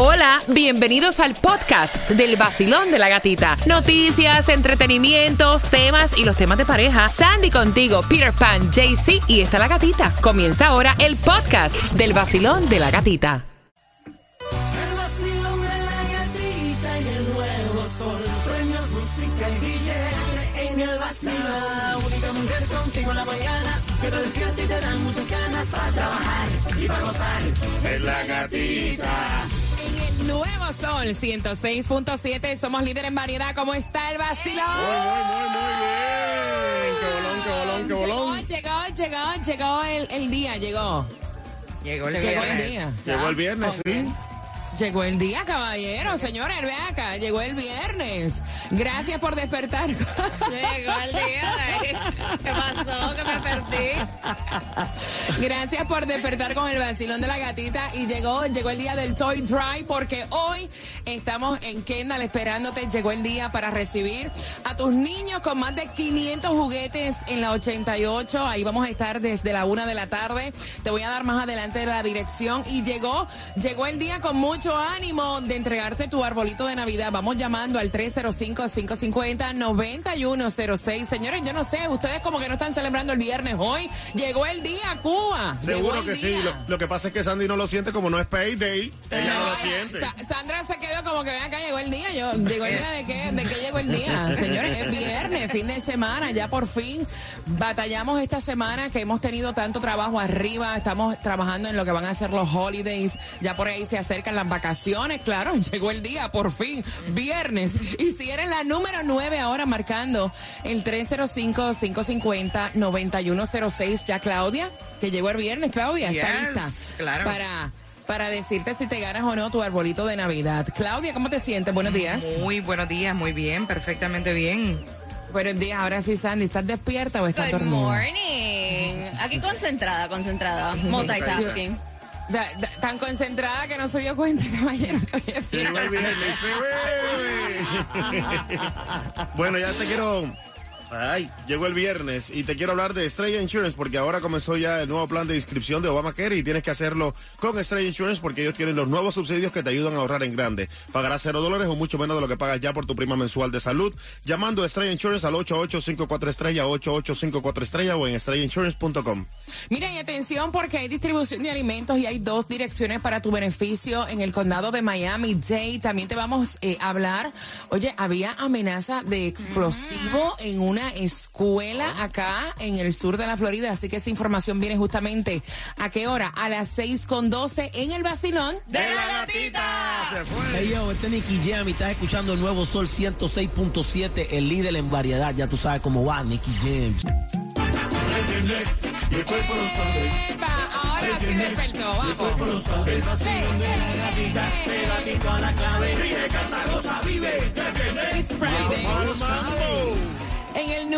Hola, bienvenidos al podcast del vacilón de la gatita. Noticias, entretenimientos, temas y los temas de pareja. Sandy contigo, Peter Pan, JC y está la gatita. Comienza ahora el podcast del vacilón de la gatita. El vacilón de la gatita y el nuevo sol. Premios, música y billete en el vacilón. La única mujer contigo en la mañana que te despierta y te dan muchas ganas para trabajar y para gozar. Es la gatita. Nuevo sol 106.7 somos líderes en variedad. ¿Cómo está el vacilón? Muy, muy, muy bien. Qué bolón, qué bolón, qué bolón. Llegó, llegó, llegó, llegó el, el día, llegó. Llegó el Llegó el viernes. día. Llegó el viernes, sí. Llegó el día, caballero. Señores, ve acá. Llegó el viernes. Gracias por despertar. Llegó el día. ¿Qué pasó? Que me perdí. Gracias por despertar con el vacilón de la gatita. Y llegó, llegó el día del Toy Drive porque hoy estamos en Kendall esperándote. Llegó el día para recibir a tus niños con más de 500 juguetes en la 88. Ahí vamos a estar desde la una de la tarde. Te voy a dar más adelante la dirección. Y llegó, llegó el día con mucho ánimo de entregarte tu arbolito de Navidad. Vamos llamando al 305-550-9106. Señores, yo no sé, ustedes como que no están celebrando el viernes hoy. Llegó el día, Cuba. Seguro que sí. Lo, lo que pasa es que Sandy no lo siente como no es payday. Ella no lo Ay, siente. Sa- Sandra se quedó como que ven acá, llegó el día. Yo, llegó el día de qué, de qué llegó el día. Señores, es viernes, fin de semana, ya por fin batallamos esta semana que hemos tenido tanto trabajo arriba. Estamos trabajando en lo que van a ser los holidays. Ya por ahí se acercan las vacaciones. Claro, llegó el día, por fin, viernes. Y si eres la número 9 ahora marcando el 305-550-9106, ya Claudia, que llegó el viernes, Claudia, está Yes, lista. claro. Para para decirte si te ganas o no tu arbolito de Navidad. Claudia, ¿cómo te sientes? Buenos días. Muy buenos días, muy bien, perfectamente bien. Buenos días. Ahora sí, Sandy, ¿estás despierta o estás Good dormida? morning. Aquí concentrada, concentrada. Multitasking. Da- da- tan concentrada que no se dio cuenta, caballero. que había bueno, ya te quiero. Ay, llegó el viernes y te quiero hablar de Estrella Insurance porque ahora comenzó ya el nuevo plan de inscripción de Obamacare y tienes que hacerlo con Estrella Insurance porque ellos tienen los nuevos subsidios que te ayudan a ahorrar en grande. Pagarás cero dólares o mucho menos de lo que pagas ya por tu prima mensual de salud. Llamando a Estrella Insurance al 8854 estrella 8854 estrella o en estrellainsurance.com. Mira, y atención porque hay distribución de alimentos y hay dos direcciones para tu beneficio en el condado de Miami-Dade. También te vamos eh, a hablar. Oye, había amenaza de explosivo en una escuela acá en el sur de la Florida. Así que esa información viene justamente a qué hora? A las 6 con 12 en el vacilón de la gatita. Se fue. Hey yo, este es Nicky Jam y estás escuchando el nuevo Sol 106.7, el líder en variedad. Ya tú sabes cómo va, Nicky Jam. Ahora sí despertó, vamos. It's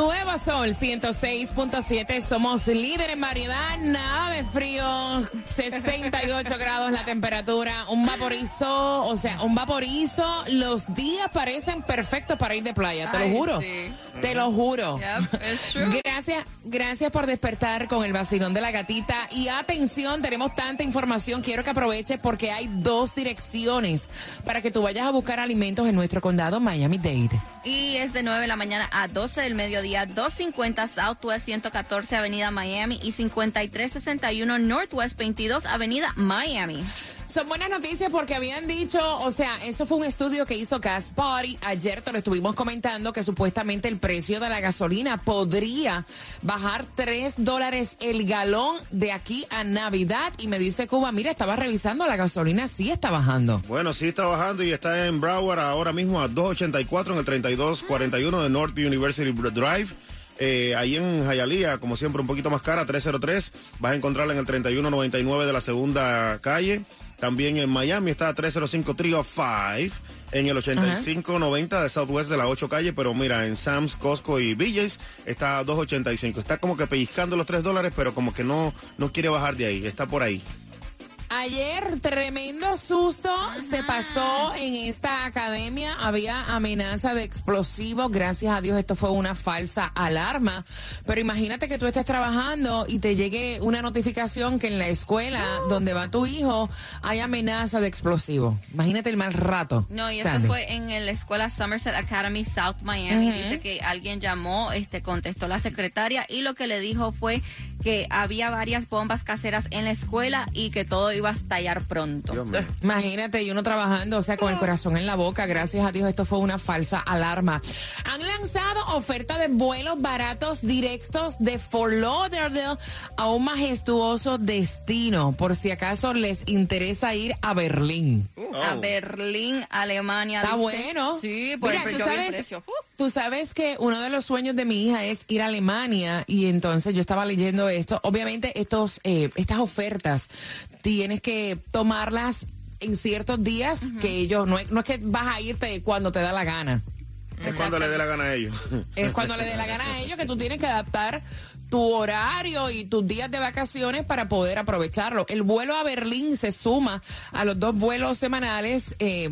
Nuevo Sol 106.7 somos líder en variedad, nada de frío, 68 grados la temperatura, un vaporizo, o sea, un vaporizo, los días parecen perfectos para ir de playa, te lo juro, sí. te lo juro. Yep. Gracias, gracias por despertar con el vacilón de la gatita. Y atención, tenemos tanta información. Quiero que aproveches porque hay dos direcciones para que tú vayas a buscar alimentos en nuestro condado Miami-Dade. Y es de 9 de la mañana a 12 del mediodía, 250 Southwest 114 Avenida Miami y 5361 Northwest 22 Avenida Miami. Son buenas noticias porque habían dicho, o sea, eso fue un estudio que hizo Gas Party. Ayer te lo estuvimos comentando que supuestamente el precio de la gasolina podría bajar 3 dólares el galón de aquí a Navidad. Y me dice Cuba, mira, estaba revisando, la gasolina sí está bajando. Bueno, sí está bajando y está en Broward ahora mismo a 2.84 en el 3241 de North University Drive. Eh, ahí en Hialeah, como siempre, un poquito más cara, 303. Vas a encontrarla en el 3199 de la segunda calle. También en Miami está a 305 305 en el 8590 de Southwest de la 8 calle, pero mira, en Sam's, Costco y BJ's está a 285. Está como que pellizcando los 3 dólares, pero como que no, no quiere bajar de ahí, está por ahí. Ayer tremendo susto se pasó en esta academia. Había amenaza de explosivos. Gracias a Dios esto fue una falsa alarma. Pero imagínate que tú estés trabajando y te llegue una notificación que en la escuela donde va tu hijo hay amenaza de explosivos. Imagínate el mal rato. No, y esto Sandy. fue en la escuela Somerset Academy South Miami. Dice que alguien llamó, este, contestó la secretaria y lo que le dijo fue que había varias bombas caseras en la escuela y que todo iba a estallar pronto. Imagínate, y uno trabajando, o sea, con el corazón en la boca. Gracias a Dios, esto fue una falsa alarma. Han lanzado oferta de vuelos baratos directos de Fort Lauderdale a un majestuoso destino, por si acaso les interesa ir a Berlín. A Oh. Berlín, Alemania. Está dice. bueno. Sí, por Mira, el tú precio. Uh. Tú sabes que uno de los sueños de mi hija es ir a Alemania y entonces yo estaba leyendo esto. Obviamente estos, eh, estas ofertas tienes que tomarlas en ciertos días que ellos, no es, no es que vas a irte cuando te da la gana. Es cuando le dé la gana a ellos. Es cuando le dé la gana a ellos que tú tienes que adaptar tu horario y tus días de vacaciones para poder aprovecharlo. El vuelo a Berlín se suma a los dos vuelos semanales. eh,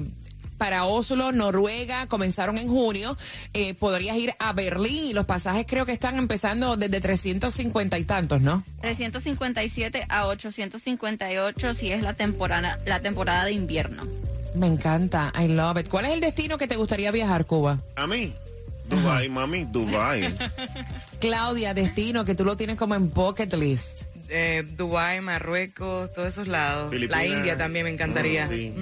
para Oslo, Noruega, comenzaron en junio. Eh, podrías ir a Berlín y los pasajes creo que están empezando desde 350 y tantos, ¿no? 357 a 858 si es la temporada, la temporada de invierno. Me encanta, I love it. ¿Cuál es el destino que te gustaría viajar, Cuba? A mí. Dubai, mami, Dubai. Claudia, destino que tú lo tienes como en bucket list. Eh, Dubái, Marruecos, todos esos lados. Filipinas. La India también me encantaría. Ah, sí.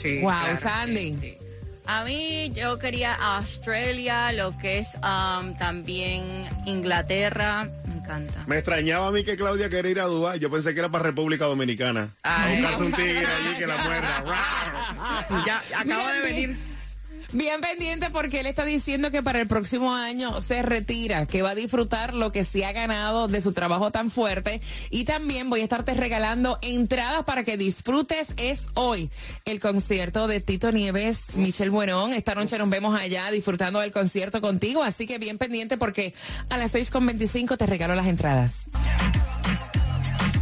Sí, Wow, claro, Sandy. sí, sí. A mí yo quería Australia, lo que es um, también Inglaterra. Me encanta. Me extrañaba a mí que Claudia quería ir a Dubai. Yo pensé que era para República Dominicana. A Ay. buscarse un tigre allí que la muerda. Ya acabo de venir. Bien pendiente porque él está diciendo que para el próximo año se retira, que va a disfrutar lo que se ha ganado de su trabajo tan fuerte. Y también voy a estarte regalando entradas para que disfrutes. Es hoy el concierto de Tito Nieves, Michelle Buenón. Esta noche nos vemos allá disfrutando del concierto contigo. Así que bien pendiente porque a las 6.25 te regalo las entradas.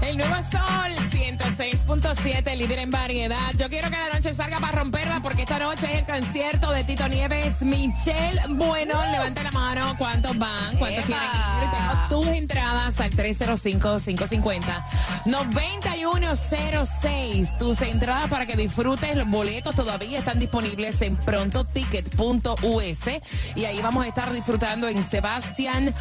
El nuevo sol 106.7, líder en variedad. Yo quiero que la noche salga para romperla porque esta noche es el concierto de Tito Nieves, Michelle Bueno. Levante la mano, ¿cuántos van? ¿Cuántos quieren ir? Tengo tus entradas al 305-550-9106. Tus entradas para que disfrutes. Los boletos todavía están disponibles en prontoticket.us y ahí vamos a estar disfrutando en Sebastián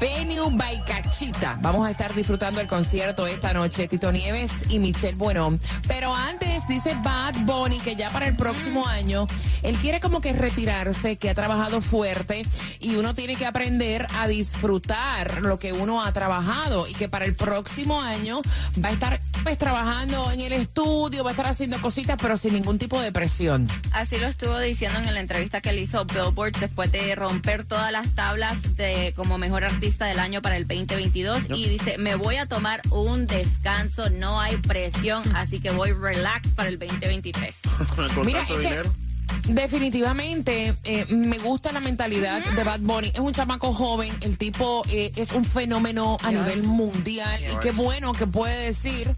Venue by Cachita. Vamos a estar disfrutando el concierto esta noche, Tito Nieves y Michelle Bueno. Pero antes dice Bad Bunny que ya para el próximo año él quiere como que retirarse, que ha trabajado fuerte y uno tiene que aprender a disfrutar lo que uno ha trabajado y que para el próximo año va a estar pues trabajando en el estudio, va a estar haciendo cositas pero sin ningún tipo de presión. Así lo estuvo diciendo en la entrevista que le hizo Billboard después de romper todas las tablas de como mejor artista del año para el 2022 y dice, me voy a tomar un descanso, no hay presión, así que voy relax para el 2023. Con Mira, tanto es que dinero. Definitivamente eh, me gusta la mentalidad de Bad Bunny. Es un chamaco joven, el tipo eh, es un fenómeno a nivel mundial y qué bueno que puede decir,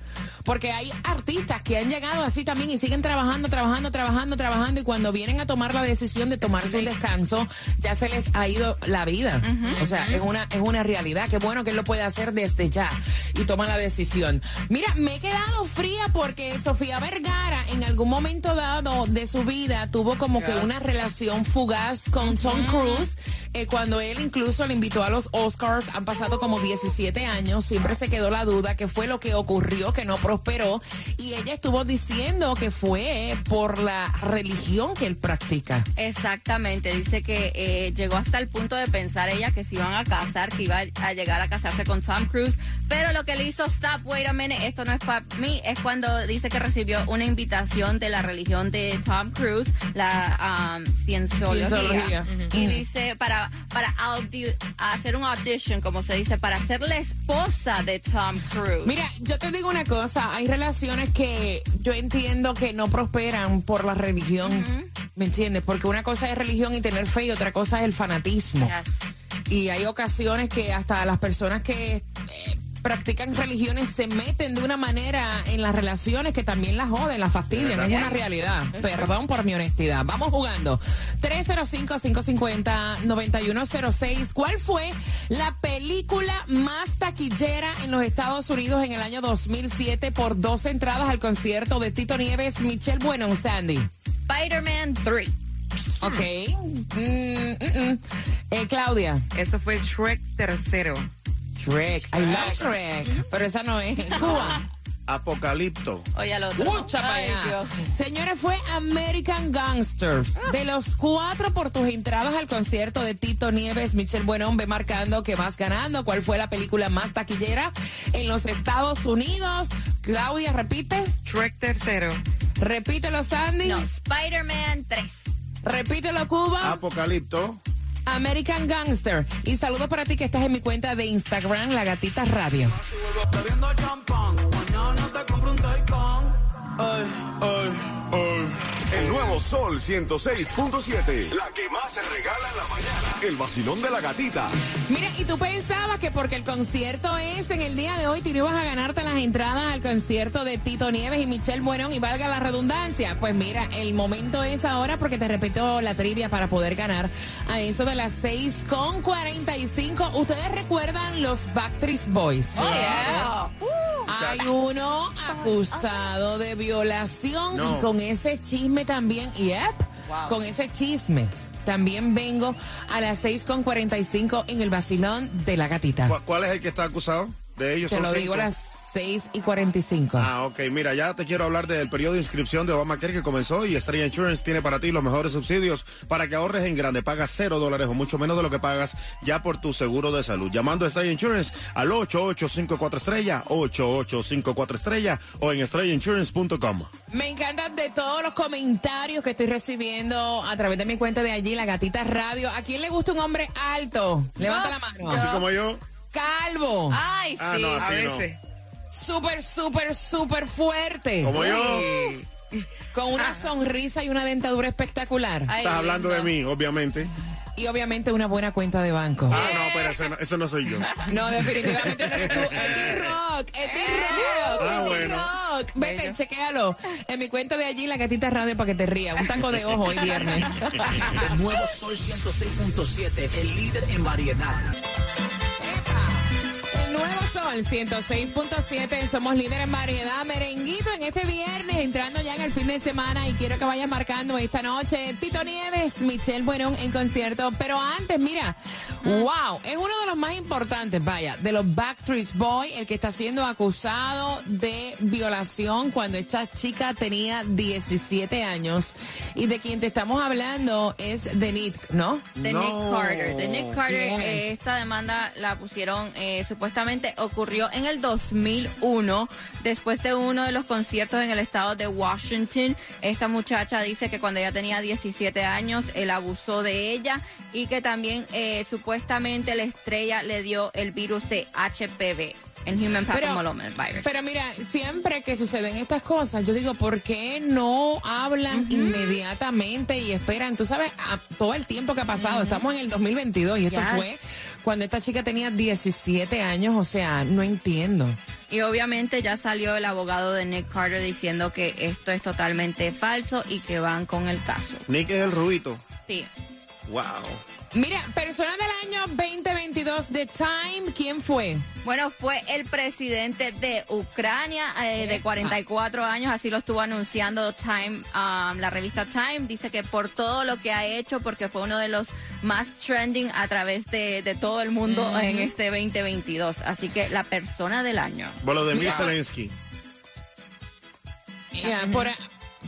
porque hay artistas que han llegado así también y siguen trabajando, trabajando, trabajando, trabajando y cuando vienen a tomar la decisión de tomarse un descanso, ya se les ha ido la vida. O sea, es una, es una realidad. Qué bueno que él lo puede hacer desde ya y toma la decisión. Mira, me he quedado fría porque Sofía Vergara en algún momento dado de su vida tuvo como que una relación fugaz con Tom Cruise. Eh, cuando él incluso le invitó a los Oscars, han pasado como 17 años, siempre se quedó la duda qué fue lo que ocurrió, que no prosperó. Y ella estuvo diciendo que fue por la religión que él practica. Exactamente, dice que eh, llegó hasta el punto de pensar ella que se iban a casar, que iba a llegar a casarse con Tom Cruise, pero lo que le hizo stop, wait a minute, esto no es para mí, es cuando dice que recibió una invitación de la religión de Tom Cruise, la um, cienciología, Cienciología. y dice para para hacer un audition, como se dice, para ser la esposa de Tom Cruise. Mira, yo te digo una cosa, hay relaciones que yo entiendo que no prosperan por la religión, ¿me entiendes? Porque una cosa es religión y tener fe y otra cosa es el fanatismo. Yes. Y hay ocasiones que hasta las personas que practican religiones se meten de una manera en las relaciones que también las joden, las fastidian. Es una realidad. Perdón por mi honestidad. Vamos jugando. 305-550-9106. ¿Cuál fue la película más taquillera en los Estados Unidos en el año 2007 por dos entradas al concierto de Tito Nieves, Michelle Bueno, Sandy? Spider-Man 3. Ok. Mm, mm, mm. Eh, Claudia. Eso fue Shrek tercero. Shrek. I love Shrek. Pero esa no es. Cuba. Apocalipto. Oye, al otro. Mucha. Señores, fue American Gangsters. De los cuatro por tus entradas al concierto de Tito Nieves, Michelle Buenón ve marcando que vas ganando. ¿Cuál fue la película más taquillera en los Estados Unidos? Claudia, repite. Shrek tercero. Repítelo, Sandy. No, Spider-Man 3. Repítelo, Cuba. Apocalipto. American Gangster. Y saludos para ti que estás en mi cuenta de Instagram, La Gatita Radio. Sol 106.7. La que más se regala en la mañana. El vacilón de la gatita. Mira, y tú pensabas que porque el concierto es en el día de hoy, tú no ibas a ganarte las entradas al concierto de Tito Nieves y Michelle Buenón, y valga la redundancia. Pues mira, el momento es ahora porque te repito la trivia para poder ganar a eso de las 6 con 45. ¿Ustedes recuerdan los Backstreet Boys? Oh, yeah. Hay uno acusado de violación No. y con ese chisme también, yep, con ese chisme. También vengo a las 6 con 45 en el vacilón de la gatita. ¿Cu- ¿Cuál es el que está acusado? De ellos Te lo digo a las 6 y 45. Ah, ok. Mira, ya te quiero hablar del periodo de inscripción de Obamacare que comenzó y Estrella Insurance tiene para ti los mejores subsidios para que ahorres en grande. Pagas cero dólares o mucho menos de lo que pagas ya por tu seguro de salud. Llamando a Estrella Insurance al 8854 estrella, 8854 estrella o en estrellainsurance.com. Me encantan de todos los comentarios que estoy recibiendo a través de mi cuenta de allí, la gatita radio. ¿A quién le gusta un hombre alto? Levanta la mano. Así como yo. Calvo. Ay, Ah, sí. no, A no. Súper, súper, súper fuerte. Como yo. Con una sonrisa y una dentadura espectacular. Ay, Estás hablando de mí, obviamente. Y obviamente una buena cuenta de banco. Ah, no, pero ese no, ese no soy yo. No, definitivamente no eres tú. Es rock es rock Ah, es bueno. rock Vete, chequéalo. En mi cuenta de allí, la gatita radio, para que te rías. Un taco de ojo hoy viernes. El nuevo Sol 106.7, el líder en variedad. Sol 106.7, somos líder en variedad, merenguito en este viernes, entrando ya en el fin de semana. Y quiero que vayas marcando esta noche. Tito Nieves, Michelle Buenón en concierto, pero antes, mira, wow, es uno de los más importantes, vaya, de los Backstreet Boys, el que está siendo acusado de violación cuando esta chica tenía 17 años. Y de quien te estamos hablando es de Nick, ¿no? de No. Nick Carter. De Nick Carter, eh, esta demanda la pusieron, eh, supuestamente ocurrió en el 2001, después de uno de los conciertos en el estado de Washington. Esta muchacha dice que cuando ella tenía 17 años, él abusó de ella y que también eh, supuestamente la estrella le dio el virus de HPV. El Human Papillomavirus. Pero mira, siempre que suceden estas cosas, yo digo, ¿por qué no hablan inmediatamente y esperan? Tú sabes, a- todo el tiempo que ha pasado, estamos en el 2022 y esto Yes. fue cuando esta chica tenía 17 años, o sea, no entiendo. Y obviamente ya salió el abogado de Nick Carter diciendo que esto es totalmente falso y que van con el caso. Nick es el rubito. Sí. Wow. Mira, persona del año 2022 de Time, ¿quién fue? Bueno, fue el presidente de Ucrania eh, de 44 años, así lo estuvo anunciando Time, um, la revista Time. Dice que por todo lo que ha hecho, porque fue uno de los más trending a través de, de todo el mundo en este 2022. Así que la persona del año. Volodymyr Zelensky. Ya, por,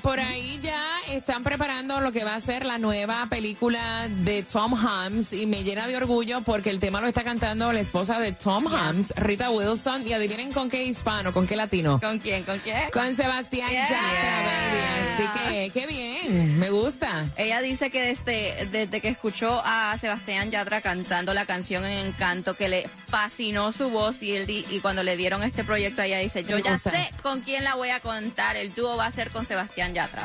por ahí ya están preparando lo que va a ser la nueva película de Tom Hanks y me llena de orgullo porque el tema lo está cantando la esposa de Tom Hanks, Rita Wilson, y adivinen con qué hispano, con qué latino. ¿Con quién? ¿Con quién? Con Sebastián Yeah. Yatra, baby. Así que, qué bien, me gusta. Ella dice que desde, desde que escuchó a Sebastián Yatra cantando la canción en Encanto, que le fascinó su voz y, él y cuando le dieron este proyecto, ella dice, yo Me ya gusta. sé con quién la voy a contar, el dúo va a ser con Sebastián Yatra.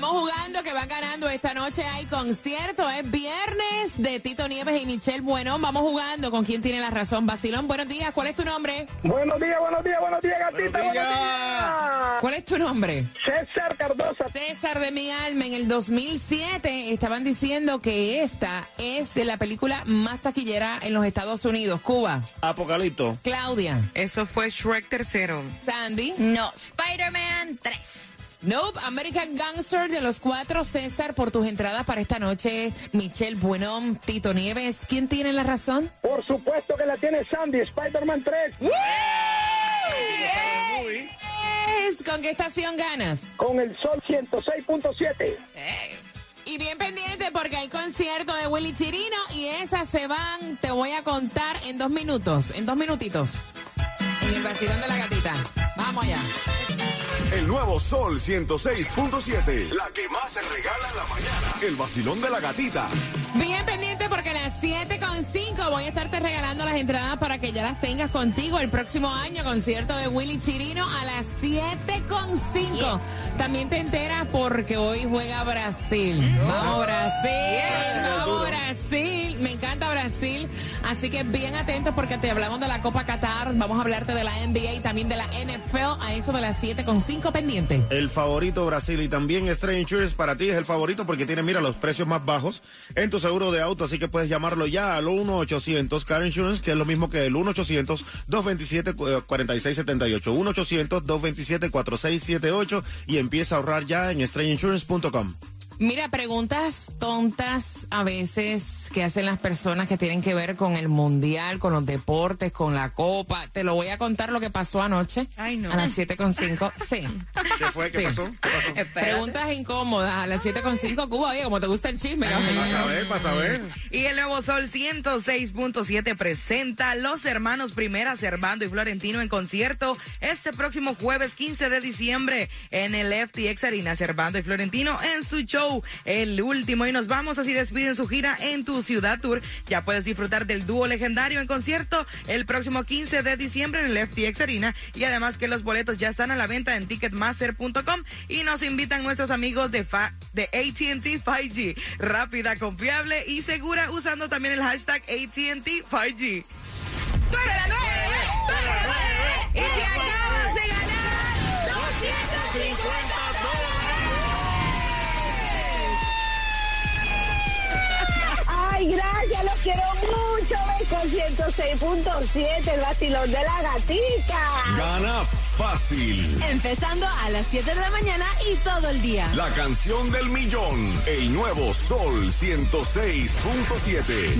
Vamos jugando que va ganando esta noche. Hay concierto, es viernes de Tito Nieves y Michelle Buenón. Vamos jugando con quien tiene la razón. Basilón, buenos días. ¿Cuál es tu nombre? Buenos días, buenos días, buenos días, gatita. Buenos Buenos días. días. ¿Cuál es tu nombre? César Cardosa. César de mi alma, en el 2007 estaban diciendo que esta es la película más taquillera en los Estados Unidos, Cuba. Apocalipto. Claudia, Eso fue Shrek tercero. Sandy, No, Spider-Man 3. Nope, American Gangster de los cuatro, César, por tus entradas para esta noche, Michelle Buenón, Tito Nieves, ¿quién tiene la razón? Por supuesto que la tiene Sandy, Spider-Man 3. Es, ¿Con qué estación ganas? Con el Sol 106.7. Y bien pendiente porque hay concierto de Willy Chirino y esas se van, te voy a contar en dos minutos, en dos minutitos. En el vacilón de la gatita. Vamos allá. El nuevo Sol 106.7. La que más se regala en la mañana. El vacilón de la gatita. Bien pendiente porque a las 7.5 voy a estarte regalando las entradas para que ya las tengas contigo el próximo año, concierto de Willy Chirino a las 7.5. También te enteras porque hoy juega Brasil. Vamos Brasil, vamos Brasil. Me encanta Brasil, así que bien atentos porque te hablamos de la Copa Qatar, vamos a hablarte de la NBA y también de la NFL a eso de las 7.5 pendiente. El favorito Brasil y también Estrella Insurance para ti es el favorito porque tiene, mira, los precios más bajos en tu seguro de auto, así que puedes llamarlo ya al 1-800 Car Insurance, que es lo mismo que el 1-800-227-4678. 1-800-227-4678 y empieza a ahorrar ya en estrellainsurance.com. Mira, preguntas tontas a veces que hacen las personas que tienen que ver con el mundial, con los deportes, con la copa. Te lo voy a contar lo que pasó anoche. Ay, no. A las 7.5. Sí. ¿Qué fue? ¿Qué Sí. pasó? ¿Qué pasó? Preguntas incómodas a las 7.5. Cuba, oye, como te gusta el chisme. ¿no? Vas a ver, vas a ver. Y el nuevo Sol 106.7 presenta Los Hermanos Primera, Servando y Florentino en concierto este próximo jueves 15 de diciembre en el FTX Arena. Servando y Florentino en su show, el último. Y nos vamos así despiden su gira en tu ciudad tour. Ya puedes disfrutar del dúo legendario en concierto el próximo 15 de diciembre en el FTX Arena. Y además que los boletos ya están a la venta en ticketmaster.com y nos invitan nuestros amigos de, fa- de ATT 5G. Rápida, confiable y segura usando también el hashtag ATT 5G. ¡Tú eres la nueve! ¡Tú eres la nueve! ¡Y te acabas de ganar 250 Ay, gracias, los quiero mucho. Ven con 106.7, el vacilón de la gatita. Gana fácil. Empezando a las 7 de la mañana y todo el día. La canción del millón. El nuevo Sol 106.7.